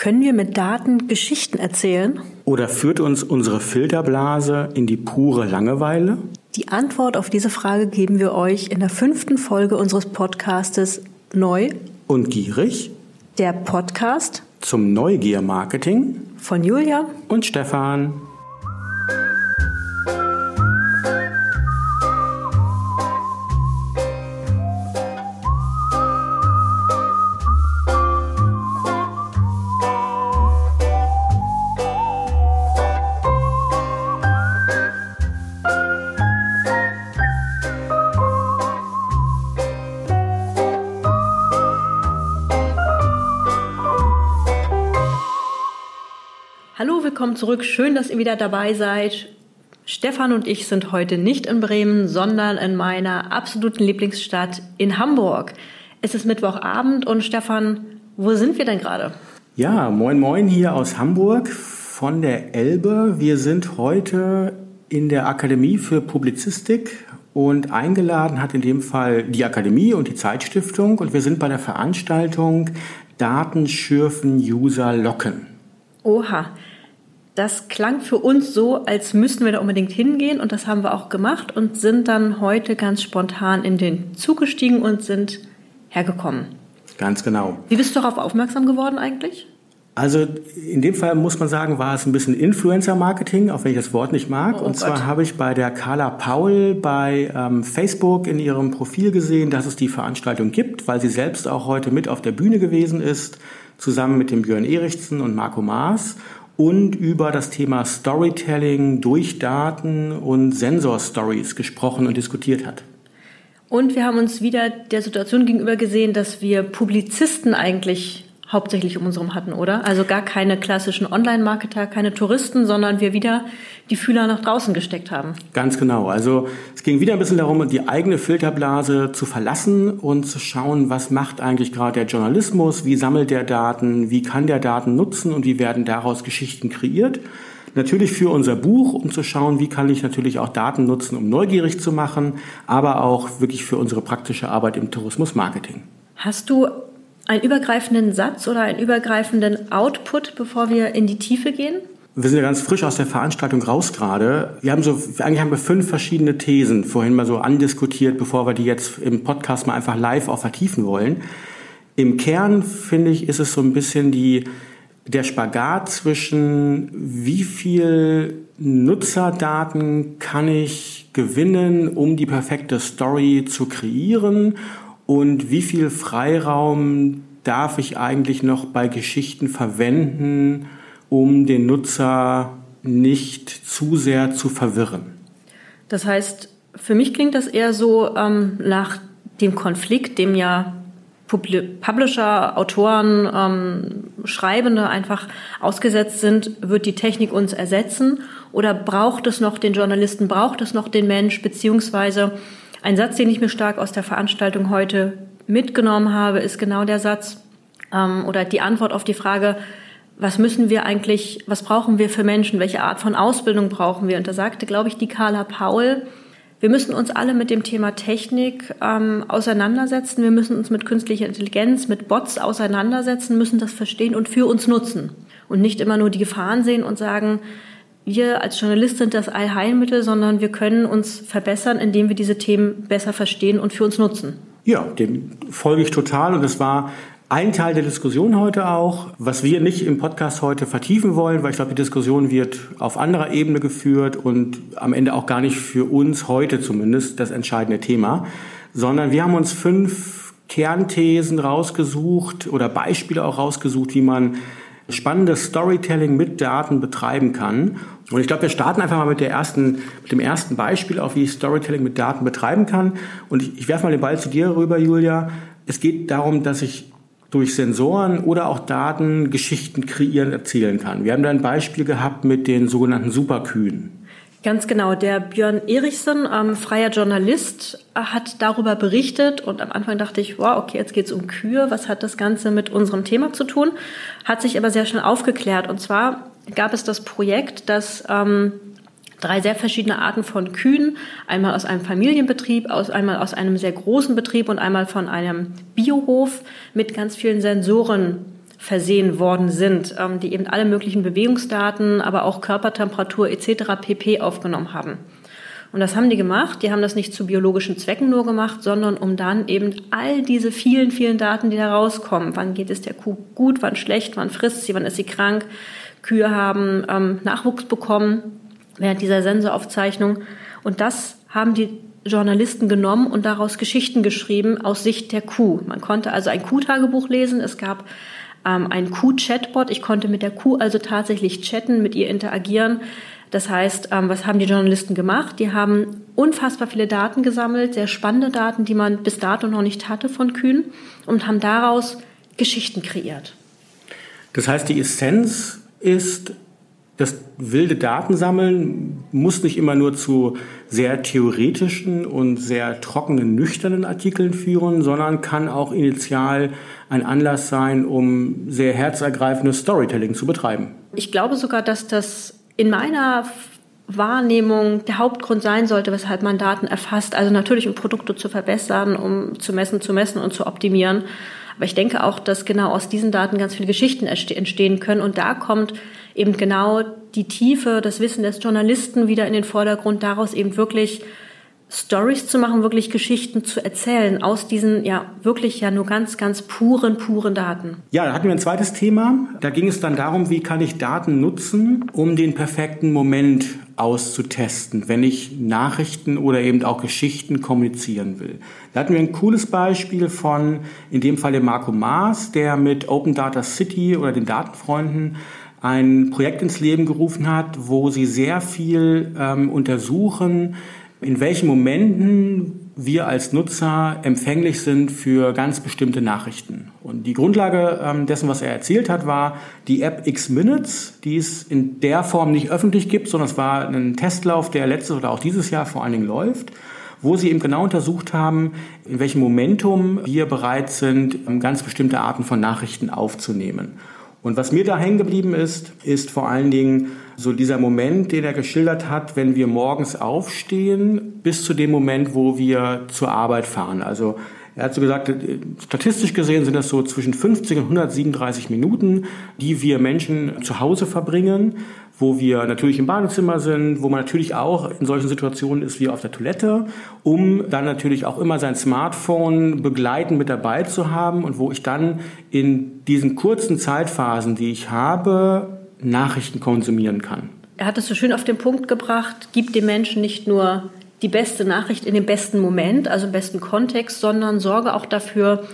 Können wir mit Daten Geschichten erzählen? Oder führt uns unsere Filterblase in die pure Langeweile? Die Antwort auf diese Frage geben wir euch in der fünften Folge unseres Podcastes Neu und Gierig. Der Podcast zum Neugier-Marketing von Julia und Stefan. Zurück. Schön, dass ihr wieder dabei seid. Stefan und ich sind heute nicht in Bremen, sondern in meiner absoluten Lieblingsstadt in Hamburg. Es ist Mittwochabend und Stefan, wo sind wir denn gerade? Ja, moin moin hier aus Hamburg von der Elbe. Wir sind heute in der Akademie für Publizistik und eingeladen hat in dem Fall die Akademie und die Zeitstiftung und wir sind bei der Veranstaltung Daten schürfen, User locken. Oha, das klang für uns so, als müssten wir da unbedingt hingehen und das haben wir auch gemacht und sind dann heute ganz spontan in den Zug gestiegen und sind hergekommen. Ganz genau. Wie bist du darauf aufmerksam geworden eigentlich? Also in dem Fall muss man sagen, war es ein bisschen Influencer-Marketing, auch wenn ich das Wort nicht mag. Oh, und zwar habe ich bei der Carla Paul bei ähm, Facebook in ihrem Profil gesehen, dass es die Veranstaltung gibt, weil sie selbst auch heute mit auf der Bühne gewesen ist, zusammen mit dem Björn Erichsen und Marco Maas und über das Thema Storytelling durch Daten und Sensor-Stories gesprochen und diskutiert hat. Und wir haben uns wieder der Situation gegenüber gesehen, dass wir Publizisten eigentlich hauptsächlich um uns herum hatten, oder? Also gar keine klassischen Online-Marketer, keine Touristen, sondern wir wieder die Fühler nach draußen gesteckt haben. Ganz genau. Also es ging wieder ein bisschen darum, die eigene Filterblase zu verlassen und zu schauen, was macht eigentlich gerade der Journalismus, wie sammelt der Daten, wie kann der Daten nutzen und wie werden daraus Geschichten kreiert. Natürlich für unser Buch, um zu schauen, wie kann ich natürlich auch Daten nutzen, um neugierig zu machen, aber auch wirklich für unsere praktische Arbeit im Tourismusmarketing. Hast du einen übergreifenden Satz oder einen übergreifenden Output, bevor wir in die Tiefe gehen? Wir sind ja ganz frisch aus der Veranstaltung raus gerade. Wir haben so, eigentlich haben wir fünf verschiedene Thesen vorhin mal so andiskutiert, bevor wir die jetzt im Podcast mal einfach live auch vertiefen wollen. Im Kern, finde ich, ist es so ein bisschen die, der Spagat zwischen wie viel Nutzerdaten kann ich gewinnen, um die perfekte Story zu kreieren und wie viel Freiraum darf ich eigentlich noch bei Geschichten verwenden, um den Nutzer nicht zu sehr zu verwirren. Das heißt, für mich klingt das eher so ähm, nach dem Konflikt, dem ja Publisher, Autoren, ähm, Schreibende einfach ausgesetzt sind, wird die Technik uns ersetzen oder braucht es noch den Journalisten, braucht es noch den Mensch, beziehungsweise ein Satz, den ich mir stark aus der Veranstaltung heute mitgenommen habe, ist genau der Satz ähm, oder die Antwort auf die Frage, was müssen wir eigentlich, was brauchen wir für Menschen, welche Art von Ausbildung brauchen wir? Und da sagte, glaube ich, die Carla Paul, wir müssen uns alle mit dem Thema Technik ähm, auseinandersetzen. Wir müssen uns mit künstlicher Intelligenz, mit Bots auseinandersetzen, müssen das verstehen und für uns nutzen. Und nicht immer nur die Gefahren sehen und sagen, wir als Journalist sind das Allheilmittel, sondern wir können uns verbessern, indem wir diese Themen besser verstehen und für uns nutzen. Ja, dem folge ich total und es war ein Teil der Diskussion heute auch, was wir nicht im Podcast heute vertiefen wollen, weil ich glaube, die Diskussion wird auf anderer Ebene geführt und am Ende auch gar nicht für uns heute zumindest das entscheidende Thema, sondern wir haben uns fünf Kernthesen rausgesucht oder Beispiele auch rausgesucht, wie man spannendes Storytelling mit Daten betreiben kann. Und ich glaube, wir starten einfach mal mit, der ersten, mit dem ersten Beispiel auf, wie ich Storytelling mit Daten betreiben kann. Und ich, ich werfe mal den Ball zu dir rüber, Julia. Es geht darum, dass ich durch Sensoren oder auch Daten Geschichten kreieren, erzählen kann. Wir haben da ein Beispiel gehabt mit den sogenannten Superkühen. Ganz genau. Der Björn Erichsen, ähm, freier Journalist, hat darüber berichtet und am Anfang dachte ich, wow, okay, jetzt geht es um Kühe. Was hat das Ganze mit unserem Thema zu tun? Hat sich aber sehr schnell aufgeklärt. Und zwar gab es das Projekt, dass ähm, drei sehr verschiedene Arten von Kühen, einmal aus einem Familienbetrieb, aus, einmal aus einem sehr großen Betrieb und einmal von einem Biohof mit ganz vielen Sensoren versehen worden sind, ähm, die eben alle möglichen Bewegungsdaten, aber auch Körpertemperatur etc. pp. aufgenommen haben. Und das haben die gemacht. Die haben das nicht zu biologischen Zwecken nur gemacht, sondern um dann eben all diese vielen, vielen Daten, die da rauskommen. Wann geht es der Kuh gut, wann schlecht, wann frisst sie, wann ist sie krank. Kühe haben ähm, Nachwuchs bekommen während dieser Sensoraufzeichnung. Und das haben die Journalisten genommen und daraus Geschichten geschrieben aus Sicht der Kuh. Man konnte also ein Kuhtagebuch lesen. Es gab ähm, ein Kuh-Chatbot. Ich konnte mit der Kuh also tatsächlich chatten, mit ihr interagieren. Das heißt, ähm, was haben die Journalisten gemacht? Die haben unfassbar viele Daten gesammelt, sehr spannende Daten, die man bis dato noch nicht hatte von Kühen und haben daraus Geschichten kreiert. Das heißt, die Essenz ist, das wilde Datensammeln muss nicht immer nur zu sehr theoretischen und sehr trockenen, nüchternen Artikeln führen, sondern kann auch initial ein Anlass sein, um sehr herzergreifendes Storytelling zu betreiben. Ich glaube sogar, dass das in meiner Wahrnehmung der Hauptgrund sein sollte, weshalb man Daten erfasst. Also natürlich, um Produkte zu verbessern, um zu messen, zu messen und zu optimieren. Aber ich denke auch, dass genau aus diesen Daten ganz viele Geschichten entstehen können. Und da kommt eben genau die Tiefe, das Wissen des Journalisten wieder in den Vordergrund, daraus eben wirklich Stories zu machen, wirklich Geschichten zu erzählen aus diesen ja wirklich ja nur ganz, ganz puren, puren Daten. Ja, da hatten wir ein zweites Thema. Da ging es dann darum, wie kann ich Daten nutzen, um den perfekten Moment auszutesten, wenn ich Nachrichten oder eben auch Geschichten kommunizieren will. Da hatten wir ein cooles Beispiel von, in dem Fall dem Marco Maas, der mit Open Data City oder den Datenfreunden ein Projekt ins Leben gerufen hat, wo sie sehr viel ähm, untersuchen, in welchen Momenten wir als Nutzer empfänglich sind für ganz bestimmte Nachrichten. Und die Grundlage ähm, dessen, was er erzählt hat, war die App X-Minutes, die es in der Form nicht öffentlich gibt, sondern es war ein Testlauf, der letztes oder auch dieses Jahr vor allen Dingen läuft wo sie eben genau untersucht haben, in welchem Momentum wir bereit sind, ähm, ganz bestimmte Arten von Nachrichten aufzunehmen. Und was mir da hängen geblieben ist, ist vor allen Dingen so dieser Moment, den er geschildert hat, wenn wir morgens aufstehen, bis zu dem Moment, wo wir zur Arbeit fahren. Also er hat so gesagt, statistisch gesehen sind das so zwischen 50 und 137 Minuten, die wir Menschen zu Hause verbringen, wo wir natürlich im Badezimmer sind, wo man natürlich auch in solchen Situationen ist wie auf der Toilette, um dann natürlich auch immer sein Smartphone begleitend mit dabei zu haben und wo ich dann in diesen kurzen Zeitphasen, die ich habe, Nachrichten konsumieren kann. Er hat es so schön auf den Punkt gebracht, gibt dem Menschen nicht nur die beste Nachricht in dem besten Moment, also im besten Kontext, sondern sorge auch dafür,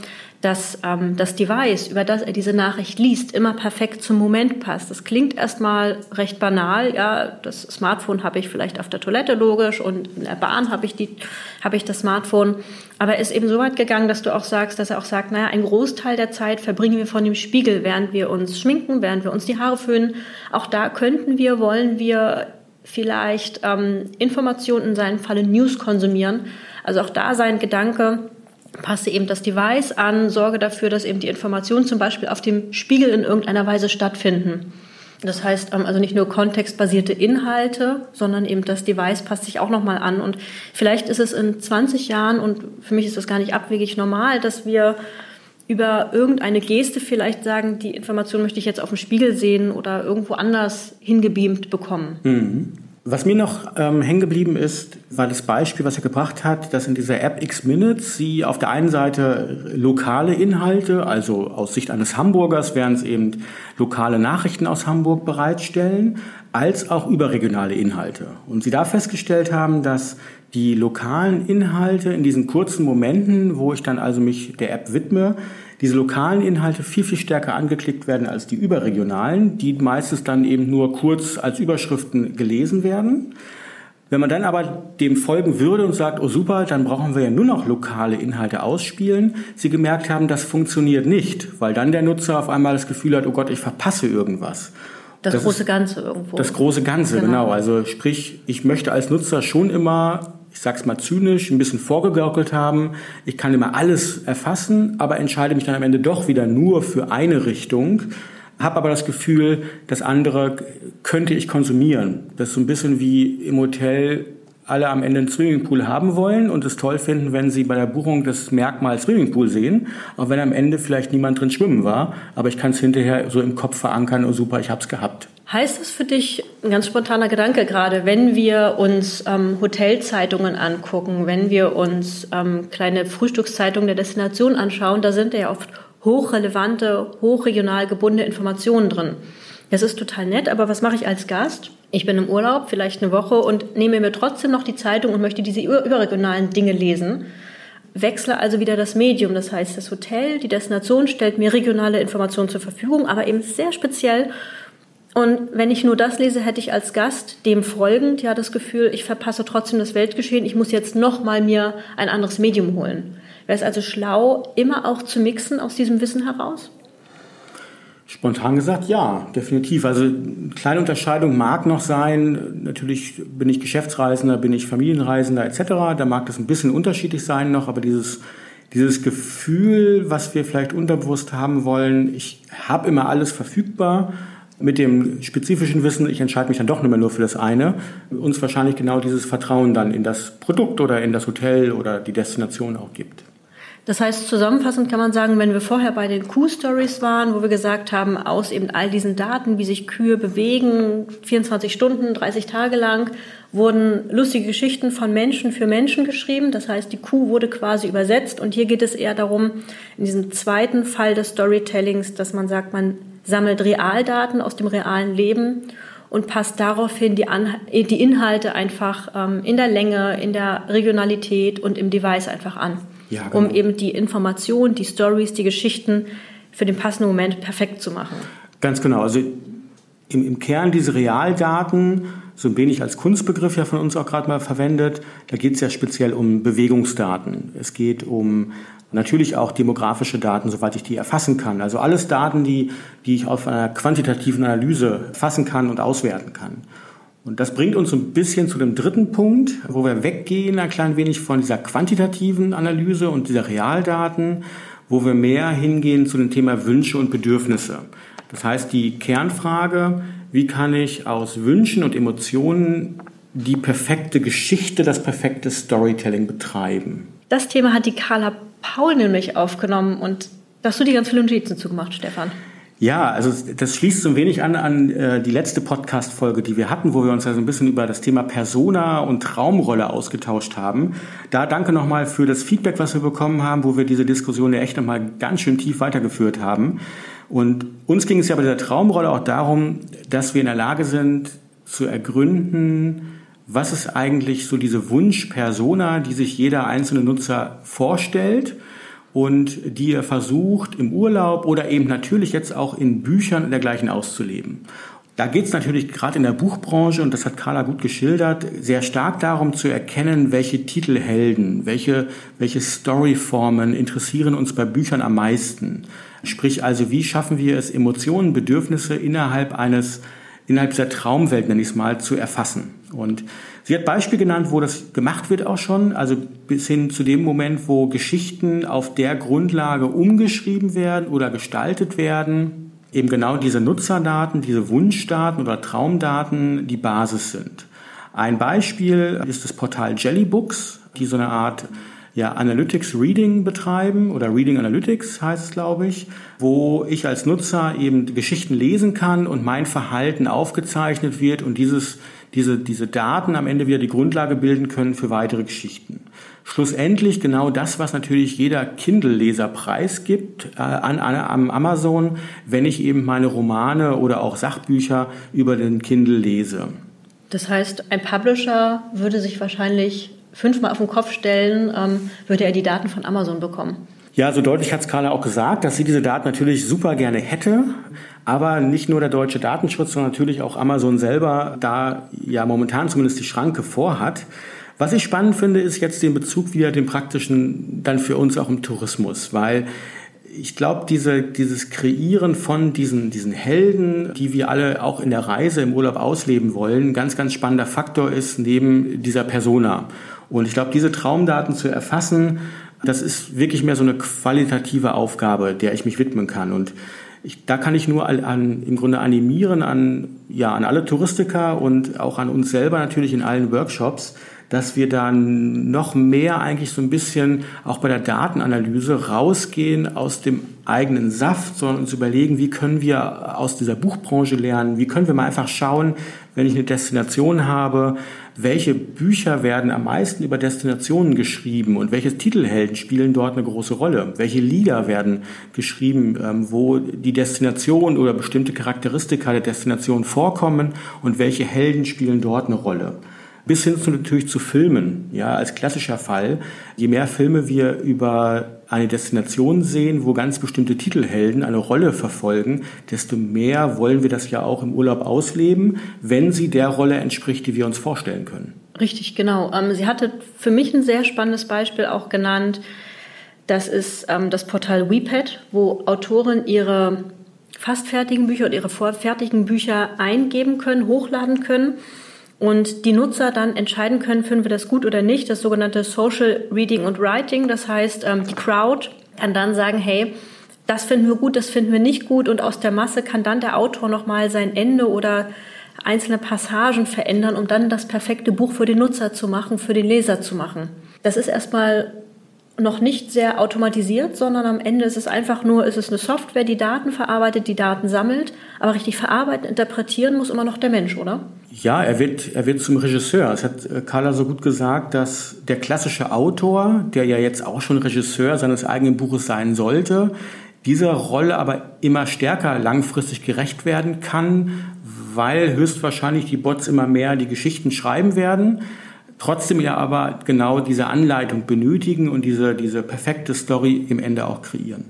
dass ähm, das Device, über das er diese Nachricht liest, immer perfekt zum Moment passt. Das klingt erstmal recht banal. Ja, das Smartphone habe ich vielleicht auf der Toilette logisch und in der Bahn habe ich die, habe ich das Smartphone. Aber er ist eben so weit gegangen, dass du auch sagst, dass er auch sagt, naja, ein Großteil der Zeit verbringen wir von dem Spiegel, während wir uns schminken, während wir uns die Haare föhnen. Auch da könnten wir, wollen wir vielleicht ähm, Informationen, in seinem Falle News konsumieren. Also auch da sein Gedanke, passe eben das Device an, sorge dafür, dass eben die Informationen zum Beispiel auf dem Spiegel in irgendeiner Weise stattfinden. Das heißt ähm, also nicht nur kontextbasierte Inhalte, sondern eben das Device passt sich auch nochmal an. Und vielleicht ist es in 20 Jahren, und für mich ist das gar nicht abwegig normal, dass wir über irgendeine Geste vielleicht sagen, die Information möchte ich jetzt auf dem Spiegel sehen oder irgendwo anders hingebeamt bekommen. Mhm. Was mir noch ähm, hängen geblieben ist, war das Beispiel, was er gebracht hat, dass in dieser App X-Minutes sie auf der einen Seite lokale Inhalte, also aus Sicht eines Hamburgers wären es eben lokale Nachrichten aus Hamburg bereitstellen, als auch überregionale Inhalte. Und sie da festgestellt haben, dass die lokalen Inhalte in diesen kurzen Momenten, wo ich dann also mich der App widme, diese lokalen Inhalte viel, viel stärker angeklickt werden als die überregionalen, die meistens dann eben nur kurz als Überschriften gelesen werden. Wenn man dann aber dem folgen würde und sagt, oh super, dann brauchen wir ja nur noch lokale Inhalte ausspielen, sie gemerkt haben, das funktioniert nicht, weil dann der Nutzer auf einmal das Gefühl hat, oh Gott, ich verpasse irgendwas. Das, das große Ganze irgendwo. Das große Ganze, genau. genau. Also sprich, ich möchte als Nutzer schon immer ich sag's mal zynisch, ein bisschen vorgegaukelt haben. Ich kann immer alles erfassen, aber entscheide mich dann am Ende doch wieder nur für eine Richtung, habe aber das Gefühl, das andere könnte ich konsumieren. Das ist so ein bisschen wie im Hotel alle am Ende einen Swimmingpool haben wollen und es toll finden, wenn sie bei der Buchung das Merkmal Swimmingpool sehen, auch wenn am Ende vielleicht niemand drin schwimmen war, aber ich kann es hinterher so im Kopf verankern, oh super, ich habe es gehabt. Heißt es für dich, ein ganz spontaner Gedanke gerade, wenn wir uns ähm, Hotelzeitungen angucken, wenn wir uns ähm, kleine Frühstückszeitungen der Destination anschauen, da sind ja oft hochrelevante, hochregional gebundene Informationen drin. Das ist total nett, aber was mache ich als Gast? Ich bin im Urlaub, vielleicht eine Woche und nehme mir trotzdem noch die Zeitung und möchte diese überregionalen Dinge lesen. Wechsle also wieder das Medium. Das heißt, das Hotel, die Destination stellt mir regionale Informationen zur Verfügung, aber eben sehr speziell und wenn ich nur das lese, hätte ich als Gast dem folgend ja das Gefühl, ich verpasse trotzdem das Weltgeschehen, ich muss jetzt noch mal mir ein anderes Medium holen. Wäre es also schlau, immer auch zu mixen aus diesem Wissen heraus? Spontan gesagt, ja, definitiv. Also eine kleine Unterscheidung mag noch sein. Natürlich bin ich Geschäftsreisender, bin ich Familienreisender etc. Da mag das ein bisschen unterschiedlich sein noch, aber dieses dieses Gefühl, was wir vielleicht unterbewusst haben wollen, ich habe immer alles verfügbar mit dem spezifischen Wissen, ich entscheide mich dann doch nicht mehr nur für das eine, uns wahrscheinlich genau dieses Vertrauen dann in das Produkt oder in das Hotel oder die Destination auch gibt. Das heißt, zusammenfassend kann man sagen, wenn wir vorher bei den Kuh-Stories waren, wo wir gesagt haben, aus eben all diesen Daten, wie sich Kühe bewegen, 24 Stunden, 30 Tage lang, wurden lustige Geschichten von Menschen für Menschen geschrieben. Das heißt, die Kuh wurde quasi übersetzt. Und hier geht es eher darum, in diesem zweiten Fall des Storytellings, dass man sagt, man sammelt Realdaten aus dem realen Leben und passt daraufhin die, An die Inhalte einfach ähm, in der Länge, in der Regionalität und im Device einfach an, ja, genau. um eben die Informationen, die Stories, die Geschichten für den passenden Moment perfekt zu machen. Ganz genau. Also im, im Kern diese Realdaten, so ein wenig als Kunstbegriff ja von uns auch gerade mal verwendet, da geht es ja speziell um Bewegungsdaten. Es geht um natürlich auch demografische Daten, soweit ich die erfassen kann. Also alles Daten, die, die ich auf einer quantitativen Analyse fassen kann und auswerten kann. Und das bringt uns ein bisschen zu dem dritten Punkt, wo wir weggehen ein klein wenig von dieser quantitativen Analyse und dieser Realdaten, wo wir mehr hingehen zu dem Thema Wünsche und Bedürfnisse. Das heißt, die Kernfrage, wie kann ich aus Wünschen und Emotionen die perfekte Geschichte, das perfekte Storytelling betreiben? Das Thema hat die Carla Paul nämlich aufgenommen und da hast du die ganz viele Notizen zugemacht, Stefan. Ja, also das schließt so ein wenig an an äh, die letzte Podcast-Folge, die wir hatten, wo wir uns ja so ein bisschen über das Thema Persona und Traumrolle ausgetauscht haben. Da danke nochmal für das Feedback, was wir bekommen haben, wo wir diese Diskussion ja echt nochmal ganz schön tief weitergeführt haben. Und uns ging es ja bei der Traumrolle auch darum, dass wir in der Lage sind zu ergründen, was ist eigentlich so diese Wunschpersona, die sich jeder einzelne Nutzer vorstellt und die er versucht im Urlaub oder eben natürlich jetzt auch in Büchern und dergleichen auszuleben. Da geht es natürlich gerade in der Buchbranche, und das hat Carla gut geschildert, sehr stark darum zu erkennen, welche Titelhelden, welche, welche Storyformen interessieren uns bei Büchern am meisten. Sprich also, wie schaffen wir es, Emotionen, Bedürfnisse innerhalb eines innerhalb dieser Traumwelt, nenne ich es mal, zu erfassen. Und sie hat Beispiel genannt, wo das gemacht wird auch schon, also bis hin zu dem Moment, wo Geschichten auf der Grundlage umgeschrieben werden oder gestaltet werden, eben genau diese Nutzerdaten, diese Wunschdaten oder Traumdaten die Basis sind. Ein Beispiel ist das Portal Jellybooks, die so eine Art ja, Analytics Reading betreiben oder Reading Analytics heißt es, glaube ich, wo ich als Nutzer eben Geschichten lesen kann und mein Verhalten aufgezeichnet wird und dieses, diese, diese Daten am Ende wieder die Grundlage bilden können für weitere Geschichten. Schlussendlich genau das, was natürlich jeder Kindle-Leser preisgibt äh, an, an, am Amazon, wenn ich eben meine Romane oder auch Sachbücher über den Kindle lese. Das heißt, ein Publisher würde sich wahrscheinlich fünfmal auf den Kopf stellen, ähm, würde er die Daten von Amazon bekommen. Ja, so deutlich hat Skala auch gesagt, dass sie diese Daten natürlich super gerne hätte, aber nicht nur der deutsche Datenschutz, sondern natürlich auch Amazon selber da ja momentan zumindest die Schranke vorhat. Was ich spannend finde, ist jetzt den Bezug wieder den praktischen dann für uns auch im Tourismus, weil ich glaube, diese, dieses Kreieren von diesen, diesen Helden, die wir alle auch in der Reise im Urlaub ausleben wollen, ganz, ganz spannender Faktor ist neben dieser Persona. Und ich glaube, diese Traumdaten zu erfassen, das ist wirklich mehr so eine qualitative Aufgabe, der ich mich widmen kann. Und ich, da kann ich nur an, im Grunde animieren an, ja, an alle Touristiker und auch an uns selber natürlich in allen Workshops, dass wir dann noch mehr eigentlich so ein bisschen auch bei der Datenanalyse rausgehen aus dem eigenen Saft, sondern uns überlegen, wie können wir aus dieser Buchbranche lernen, wie können wir mal einfach schauen, wenn ich eine Destination habe, welche Bücher werden am meisten über Destinationen geschrieben und welche Titelhelden spielen dort eine große Rolle? Welche Lieder werden geschrieben, ähm, wo die Destination oder bestimmte Charakteristika der Destination vorkommen und welche Helden spielen dort eine Rolle? Bis hin zu natürlich zu Filmen, ja, als klassischer Fall. Je mehr Filme wir über eine Destination sehen, wo ganz bestimmte Titelhelden eine Rolle verfolgen, desto mehr wollen wir das ja auch im Urlaub ausleben, wenn sie der Rolle entspricht, die wir uns vorstellen können. Richtig, genau. Ähm, sie hatte für mich ein sehr spannendes Beispiel auch genannt. Das ist ähm, das Portal WePad, wo Autoren ihre fast fertigen Bücher oder ihre vorfertigen Bücher eingeben können, hochladen können und die Nutzer dann entscheiden können, finden wir das gut oder nicht, das sogenannte Social Reading und Writing. Das heißt, ähm, die Crowd kann dann sagen, hey, das finden wir gut, das finden wir nicht gut und aus der Masse kann dann der Autor nochmal sein Ende oder einzelne Passagen verändern, um dann das perfekte Buch für den Nutzer zu machen, für den Leser zu machen. Das ist erstmal noch nicht sehr automatisiert, sondern am Ende ist es einfach nur, ist es eine Software, die Daten verarbeitet, die Daten sammelt, aber richtig verarbeiten, interpretieren muss immer noch der Mensch, oder? Ja, er wird, er wird zum Regisseur. Es hat äh, Carla so gut gesagt, dass der klassische Autor, der ja jetzt auch schon Regisseur seines eigenen Buches sein sollte, dieser Rolle aber immer stärker langfristig gerecht werden kann, weil höchstwahrscheinlich die Bots immer mehr die Geschichten schreiben werden trotzdem ja aber genau diese Anleitung benötigen und diese, diese perfekte Story im Ende auch kreieren.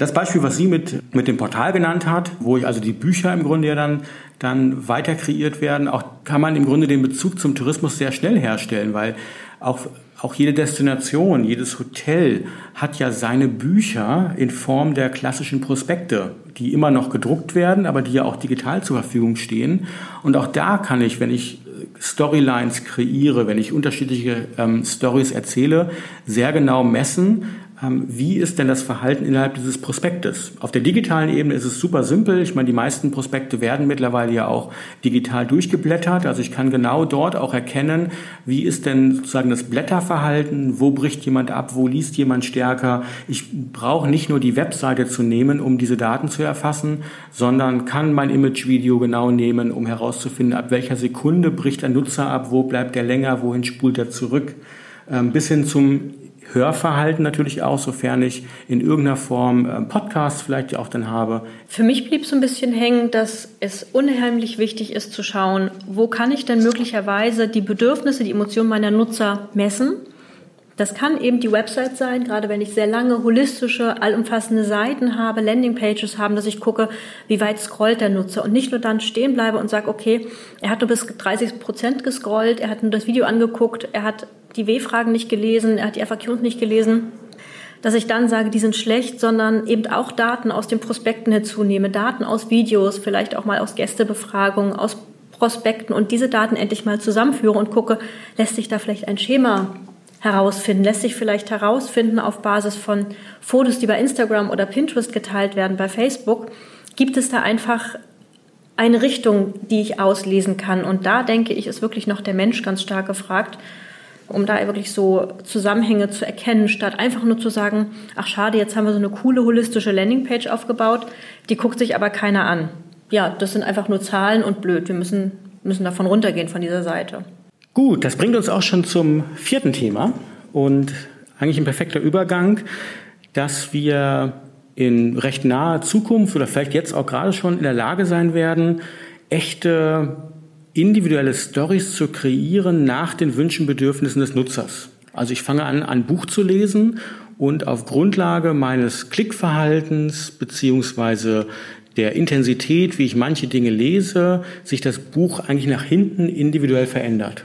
Das Beispiel, was sie mit, mit dem Portal genannt hat, wo ich also die Bücher im Grunde ja dann, dann weiter kreiert werden, auch kann man im Grunde den Bezug zum Tourismus sehr schnell herstellen, weil auch, auch jede Destination, jedes Hotel hat ja seine Bücher in Form der klassischen Prospekte, die immer noch gedruckt werden, aber die ja auch digital zur Verfügung stehen. Und auch da kann ich, wenn ich Storylines kreiere, wenn ich unterschiedliche ähm, Stories erzähle, sehr genau messen, wie ist denn das Verhalten innerhalb dieses Prospektes? Auf der digitalen Ebene ist es super simpel. Ich meine, die meisten Prospekte werden mittlerweile ja auch digital durchgeblättert. Also ich kann genau dort auch erkennen, wie ist denn sozusagen das Blätterverhalten, wo bricht jemand ab, wo liest jemand stärker. Ich brauche nicht nur die Webseite zu nehmen, um diese Daten zu erfassen, sondern kann mein Image-Video genau nehmen, um herauszufinden, ab welcher Sekunde bricht ein Nutzer ab, wo bleibt er länger, wohin spult er zurück ähm, bis hin zum Hörverhalten natürlich auch, sofern ich in irgendeiner Form äh, Podcasts vielleicht auch dann habe. Für mich blieb so ein bisschen hängen, dass es unheimlich wichtig ist zu schauen, wo kann ich denn möglicherweise die Bedürfnisse, die Emotionen meiner Nutzer messen. Das kann eben die Website sein, gerade wenn ich sehr lange holistische, allumfassende Seiten habe, Landingpages haben, dass ich gucke, wie weit scrollt der Nutzer und nicht nur dann stehen bleibe und sage, okay, er hat nur bis 30 Prozent gescrollt, er hat nur das Video angeguckt, er hat die W-Fragen nicht gelesen, er hat die FAQs nicht gelesen, dass ich dann sage, die sind schlecht, sondern eben auch Daten aus den Prospekten hinzunehme, Daten aus Videos, vielleicht auch mal aus Gästebefragungen, aus Prospekten und diese Daten endlich mal zusammenführe und gucke, lässt sich da vielleicht ein Schema herausfinden, lässt sich vielleicht herausfinden auf Basis von Fotos, die bei Instagram oder Pinterest geteilt werden, bei Facebook, gibt es da einfach eine Richtung, die ich auslesen kann. Und da denke ich, ist wirklich noch der Mensch ganz stark gefragt um da wirklich so Zusammenhänge zu erkennen, statt einfach nur zu sagen, ach schade, jetzt haben wir so eine coole holistische Landingpage aufgebaut, die guckt sich aber keiner an. Ja, das sind einfach nur Zahlen und blöd. Wir müssen, müssen davon runtergehen von dieser Seite. Gut, das bringt uns auch schon zum vierten Thema und eigentlich ein perfekter Übergang, dass wir in recht naher Zukunft oder vielleicht jetzt auch gerade schon in der Lage sein werden, echte individuelle Stories zu kreieren nach den Wünschen, Bedürfnissen des Nutzers. Also ich fange an, ein Buch zu lesen und auf Grundlage meines Klickverhaltens beziehungsweise der Intensität, wie ich manche Dinge lese, sich das Buch eigentlich nach hinten individuell verändert.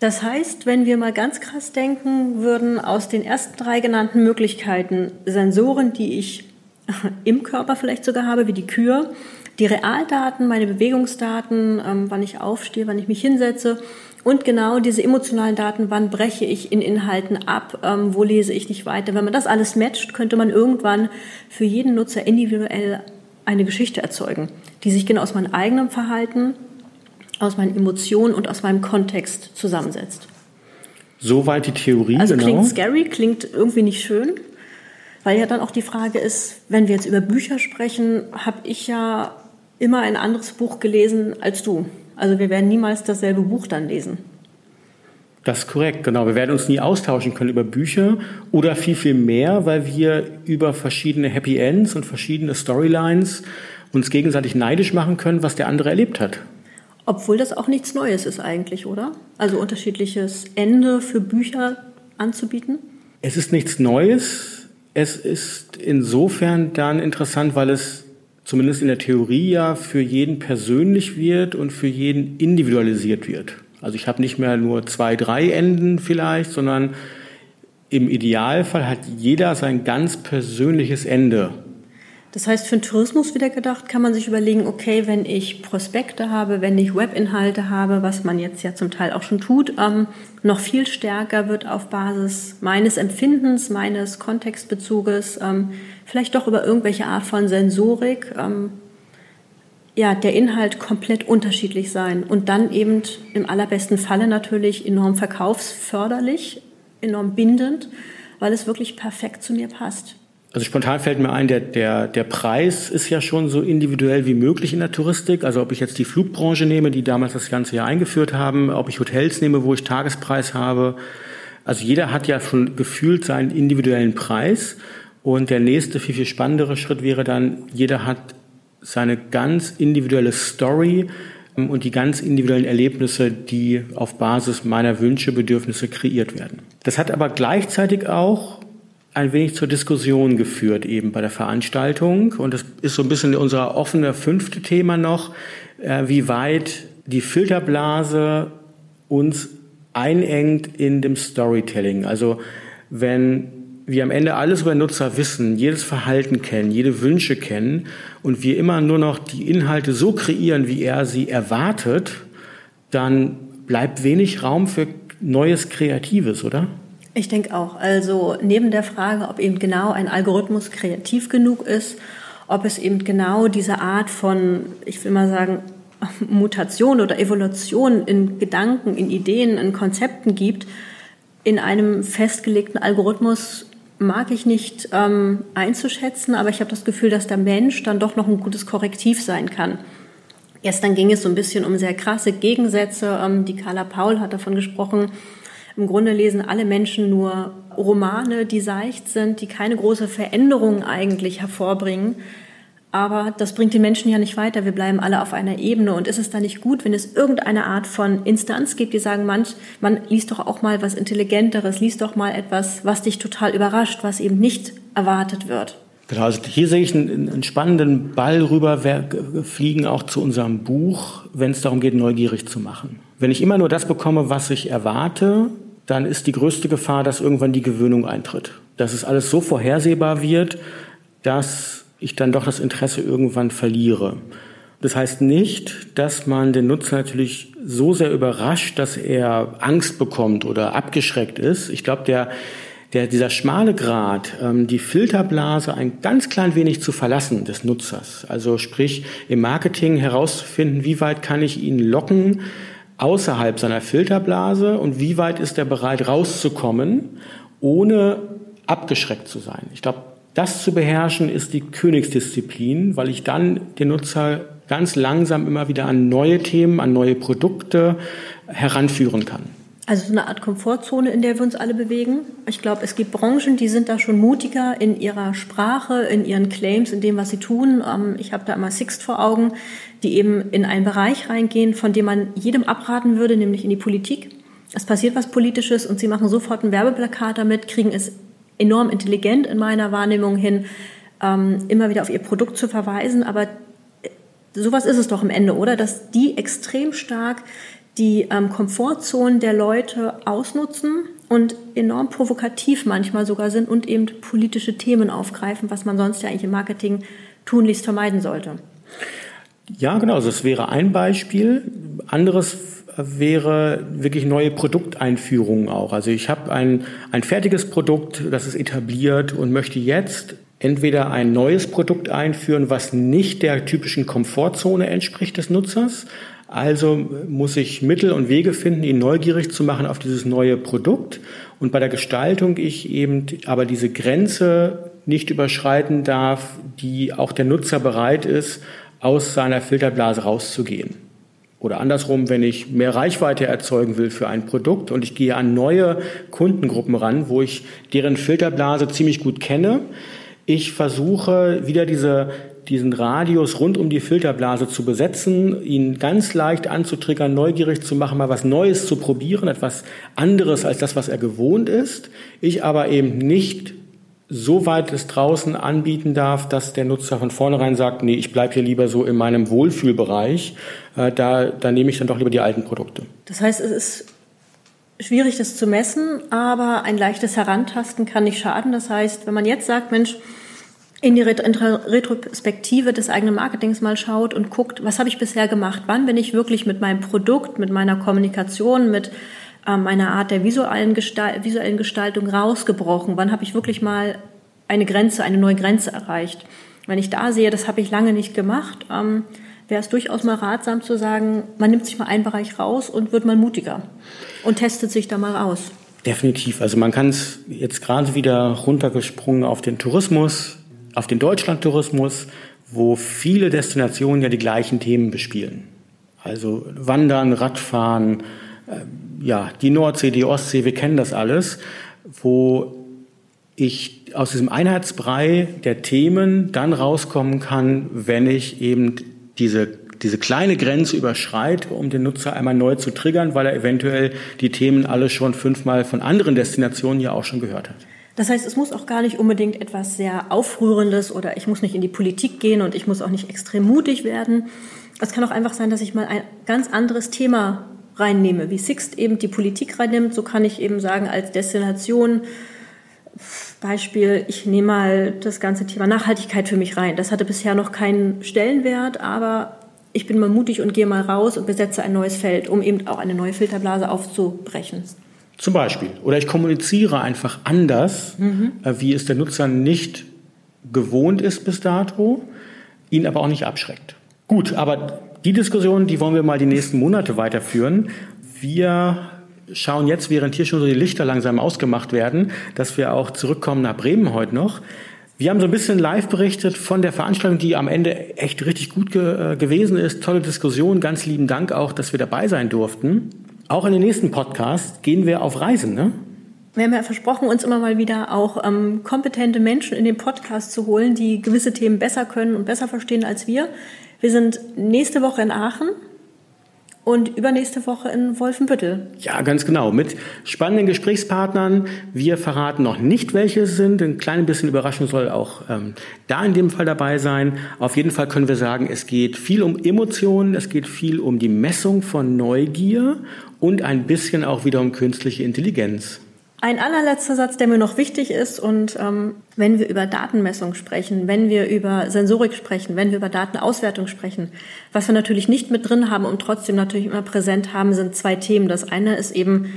Das heißt, wenn wir mal ganz krass denken würden, aus den ersten drei genannten Möglichkeiten, Sensoren, die ich im Körper vielleicht sogar habe, wie die Kür, die Realdaten, meine Bewegungsdaten, ähm, wann ich aufstehe, wann ich mich hinsetze und genau diese emotionalen Daten, wann breche ich in Inhalten ab, ähm, wo lese ich nicht weiter. Wenn man das alles matcht, könnte man irgendwann für jeden Nutzer individuell eine Geschichte erzeugen, die sich genau aus meinem eigenen Verhalten, aus meinen Emotionen und aus meinem Kontext zusammensetzt. Soweit die Theorie, also genau. klingt scary, klingt irgendwie nicht schön, weil ja dann auch die Frage ist, wenn wir jetzt über Bücher sprechen, habe ich ja immer ein anderes Buch gelesen als du. Also wir werden niemals dasselbe Buch dann lesen. Das ist korrekt, genau. Wir werden uns nie austauschen können über Bücher oder viel, viel mehr, weil wir über verschiedene Happy Ends und verschiedene Storylines uns gegenseitig neidisch machen können, was der andere erlebt hat. Obwohl das auch nichts Neues ist eigentlich, oder? Also unterschiedliches Ende für Bücher anzubieten? Es ist nichts Neues. Es ist insofern dann interessant, weil es zumindest in der Theorie ja für jeden persönlich wird und für jeden individualisiert wird. Also ich habe nicht mehr nur zwei, drei Enden vielleicht, sondern im Idealfall hat jeder sein ganz persönliches Ende. Das heißt, für den Tourismus wieder gedacht, kann man sich überlegen, okay, wenn ich Prospekte habe, wenn ich Webinhalte habe, was man jetzt ja zum Teil auch schon tut, ähm, noch viel stärker wird auf Basis meines Empfindens, meines Kontextbezuges, ähm, vielleicht doch über irgendwelche Art von Sensorik, ähm, ja, der Inhalt komplett unterschiedlich sein und dann eben im allerbesten Falle natürlich enorm verkaufsförderlich, enorm bindend, weil es wirklich perfekt zu mir passt. Also spontan fällt mir ein, der, der, der Preis ist ja schon so individuell wie möglich in der Touristik. Also ob ich jetzt die Flugbranche nehme, die damals das ganze Jahr eingeführt haben, ob ich Hotels nehme, wo ich Tagespreis habe. Also jeder hat ja schon gefühlt seinen individuellen Preis. Und der nächste, viel, viel spannendere Schritt wäre dann, jeder hat seine ganz individuelle Story ähm, und die ganz individuellen Erlebnisse, die auf Basis meiner Wünsche, Bedürfnisse kreiert werden. Das hat aber gleichzeitig auch ein wenig zur Diskussion geführt eben bei der Veranstaltung. Und das ist so ein bisschen unser offener fünfte Thema noch, äh, wie weit die Filterblase uns einengt in dem Storytelling. Also wenn wir am Ende alles über Nutzer wissen, jedes Verhalten kennen, jede Wünsche kennen und wir immer nur noch die Inhalte so kreieren, wie er sie erwartet, dann bleibt wenig Raum für Neues Kreatives, oder? Ich denke auch. Also neben der Frage, ob eben genau ein Algorithmus kreativ genug ist, ob es eben genau diese Art von, ich will mal sagen, Mutation oder Evolution in Gedanken, in Ideen, in Konzepten gibt, in einem festgelegten Algorithmus mag ich nicht ähm, einzuschätzen, aber ich habe das Gefühl, dass der Mensch dann doch noch ein gutes Korrektiv sein kann. Gestern ging es so ein bisschen um sehr krasse Gegensätze. Ähm, die Carla Paul hat davon gesprochen, im Grunde lesen alle Menschen nur Romane, die seicht sind, die keine große Veränderung eigentlich hervorbringen. Aber das bringt die Menschen ja nicht weiter. Wir bleiben alle auf einer Ebene. Und ist es da nicht gut, wenn es irgendeine Art von Instanz gibt, die sagen, manch, man liest doch auch mal was Intelligenteres, liest doch mal etwas, was dich total überrascht, was eben nicht erwartet wird. Genau, also hier sehe ich einen, einen spannenden Ball rüber fliegen, auch zu unserem Buch, wenn es darum geht, neugierig zu machen. Wenn ich immer nur das bekomme, was ich erwarte, dann ist die größte Gefahr, dass irgendwann die Gewöhnung eintritt. Dass es alles so vorhersehbar wird, dass ich dann doch das Interesse irgendwann verliere. Das heißt nicht, dass man den Nutzer natürlich so sehr überrascht, dass er Angst bekommt oder abgeschreckt ist. Ich glaube, der, der, dieser schmale Grad, ähm, die Filterblase ein ganz klein wenig zu verlassen des Nutzers. Also sprich, im Marketing herauszufinden, wie weit kann ich ihn locken, außerhalb seiner Filterblase und wie weit ist er bereit rauszukommen, ohne abgeschreckt zu sein. Ich glaube, das zu beherrschen ist die Königsdisziplin, weil ich dann den Nutzer ganz langsam immer wieder an neue Themen, an neue Produkte heranführen kann. Also so eine Art Komfortzone, in der wir uns alle bewegen. Ich glaube, es gibt Branchen, die sind da schon mutiger in ihrer Sprache, in ihren Claims, in dem, was sie tun. Ähm, ich habe da immer Sixt vor Augen, die eben in einen Bereich reingehen, von dem man jedem abraten würde, nämlich in die Politik. Es passiert was Politisches und sie machen sofort ein Werbeplakat damit, kriegen es enorm intelligent in meiner Wahrnehmung hin, ähm, immer wieder auf ihr Produkt zu verweisen. Aber sowas ist es doch am Ende, oder? Dass die extrem stark die ähm, Komfortzonen der Leute ausnutzen und enorm provokativ manchmal sogar sind und eben politische Themen aufgreifen, was man sonst ja eigentlich im Marketing tunlichst vermeiden sollte. Ja, genau. Also es wäre ein Beispiel. Anderes wäre wirklich neue Produkteinführungen auch. Also ich habe ein, ein fertiges Produkt, das ist etabliert und möchte jetzt entweder ein neues Produkt einführen, was nicht der typischen Komfortzone entspricht des Nutzers, Also muss ich Mittel und Wege finden, ihn neugierig zu machen auf dieses neue Produkt. Und bei der Gestaltung ich eben aber diese Grenze nicht überschreiten darf, die auch der Nutzer bereit ist, aus seiner Filterblase rauszugehen. Oder andersrum, wenn ich mehr Reichweite erzeugen will für ein Produkt und ich gehe an neue Kundengruppen ran, wo ich deren Filterblase ziemlich gut kenne, ich versuche wieder diese, diesen Radius rund um die Filterblase zu besetzen, ihn ganz leicht anzutriggern, neugierig zu machen, mal was Neues zu probieren, etwas anderes als das, was er gewohnt ist. Ich aber eben nicht so weit es draußen anbieten darf, dass der Nutzer von vornherein sagt, nee, ich bleibe hier lieber so in meinem Wohlfühlbereich, äh, da, da nehme ich dann doch lieber die alten Produkte. Das heißt, es ist schwierig, das zu messen, aber ein leichtes Herantasten kann nicht schaden. Das heißt, wenn man jetzt sagt, Mensch, in die Retrospektive des eigenen Marketings mal schaut und guckt, was habe ich bisher gemacht? Wann bin ich wirklich mit meinem Produkt, mit meiner Kommunikation, mit ähm, meiner Art der visuellen, Gestalt, visuellen Gestaltung rausgebrochen? Wann habe ich wirklich mal eine Grenze, eine neue Grenze erreicht? Wenn ich da sehe, das habe ich lange nicht gemacht, ähm, wäre es durchaus mal ratsam zu sagen, man nimmt sich mal einen Bereich raus und wird mal mutiger und testet sich da mal aus. Definitiv. Also man kann es jetzt gerade wieder runtergesprungen auf den Tourismus, auf den Deutschlandtourismus, wo viele Destinationen ja die gleichen Themen bespielen. Also Wandern, Radfahren, äh, ja, die Nordsee, die Ostsee, wir kennen das alles, wo ich aus diesem Einheitsbrei der Themen dann rauskommen kann, wenn ich eben diese, diese kleine Grenze überschreite, um den Nutzer einmal neu zu triggern, weil er eventuell die Themen alle schon fünfmal von anderen Destinationen ja auch schon gehört hat. Das heißt, es muss auch gar nicht unbedingt etwas sehr Aufrührendes oder ich muss nicht in die Politik gehen und ich muss auch nicht extrem mutig werden. Es kann auch einfach sein, dass ich mal ein ganz anderes Thema reinnehme. Wie Sixt eben die Politik reinnimmt, so kann ich eben sagen, als Destination, Beispiel, ich nehme mal das ganze Thema Nachhaltigkeit für mich rein. Das hatte bisher noch keinen Stellenwert, aber ich bin mal mutig und gehe mal raus und besetze ein neues Feld, um eben auch eine neue Filterblase aufzubrechen. Zum Beispiel. Oder ich kommuniziere einfach anders, mhm. Äh, wie es der Nutzer nicht gewohnt ist bis dato, ihn aber auch nicht abschreckt. Gut, aber die Diskussion, die wollen wir mal die nächsten Monate weiterführen. Wir schauen jetzt, während hier schon so die Lichter langsam ausgemacht werden, dass wir auch zurückkommen nach Bremen heute noch. Wir haben so ein bisschen live berichtet von der Veranstaltung, die am Ende echt richtig gut ge äh, gewesen ist. Tolle Diskussion. Ganz lieben Dank auch, dass wir dabei sein durften. Auch in den nächsten Podcast gehen wir auf Reisen, ne? Wir haben ja versprochen, uns immer mal wieder auch ähm, kompetente Menschen in den Podcast zu holen, die gewisse Themen besser können und besser verstehen als wir. Wir sind nächste Woche in Aachen und übernächste Woche in Wolfenbüttel. Ja, ganz genau. Mit spannenden Gesprächspartnern. Wir verraten noch nicht, welche es sind. Ein klein bisschen Überraschung soll auch ähm, da in dem Fall dabei sein. Auf jeden Fall können wir sagen, es geht viel um Emotionen, es geht viel um die Messung von Neugier und ein bisschen auch wieder um künstliche Intelligenz. Ein allerletzter Satz, der mir noch wichtig ist, und ähm, wenn wir über Datenmessung sprechen, wenn wir über Sensorik sprechen, wenn wir über Datenauswertung sprechen, was wir natürlich nicht mit drin haben und trotzdem natürlich immer präsent haben, sind zwei Themen. Das eine ist eben,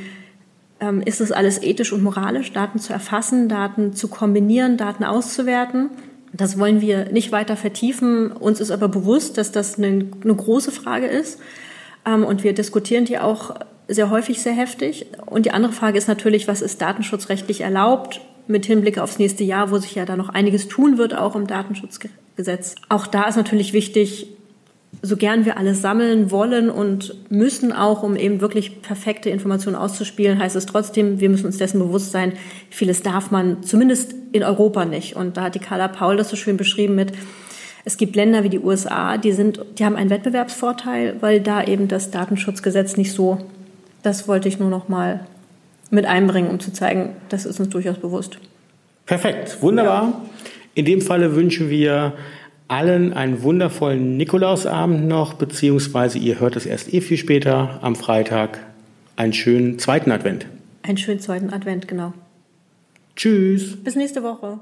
ähm, ist es alles ethisch und moralisch, Daten zu erfassen, Daten zu kombinieren, Daten auszuwerten. Das wollen wir nicht weiter vertiefen. Uns ist aber bewusst, dass das eine, eine große Frage ist. Ähm, und wir diskutieren die auch sehr häufig sehr heftig. Und die andere Frage ist natürlich, was ist datenschutzrechtlich erlaubt mit Hinblick aufs nächste Jahr, wo sich ja da noch einiges tun wird, auch im Datenschutzgesetz. Auch da ist natürlich wichtig, so gern wir alles sammeln wollen und müssen auch, um eben wirklich perfekte Informationen auszuspielen, heißt es trotzdem, wir müssen uns dessen bewusst sein, vieles darf man zumindest in Europa nicht. Und da hat die Carla Paul das so schön beschrieben mit, es gibt Länder wie die USA, die sind, die haben einen Wettbewerbsvorteil, weil da eben das Datenschutzgesetz nicht so das wollte ich nur noch mal mit einbringen, um zu zeigen, das ist uns durchaus bewusst. Perfekt, wunderbar. Ja. In dem Falle wünschen wir allen einen wundervollen Nikolausabend noch, beziehungsweise ihr hört es erst eh viel später am Freitag. Einen schönen zweiten Advent. Einen schönen zweiten Advent, genau. Tschüss. Bis nächste Woche.